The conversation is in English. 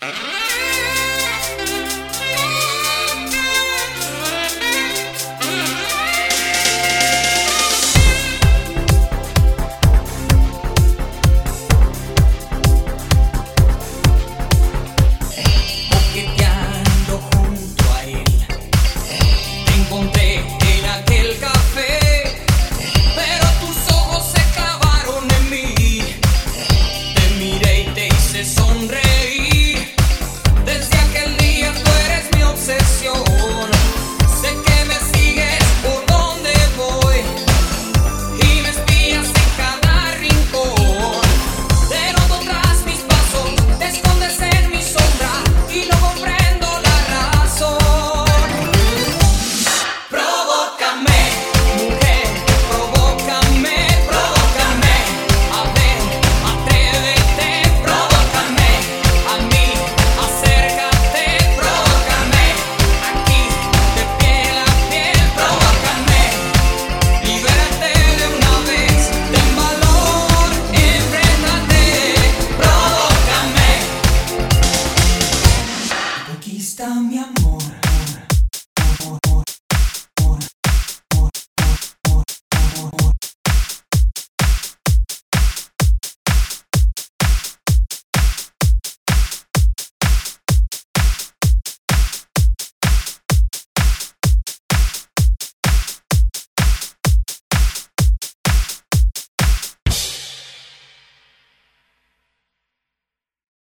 Uh-huh.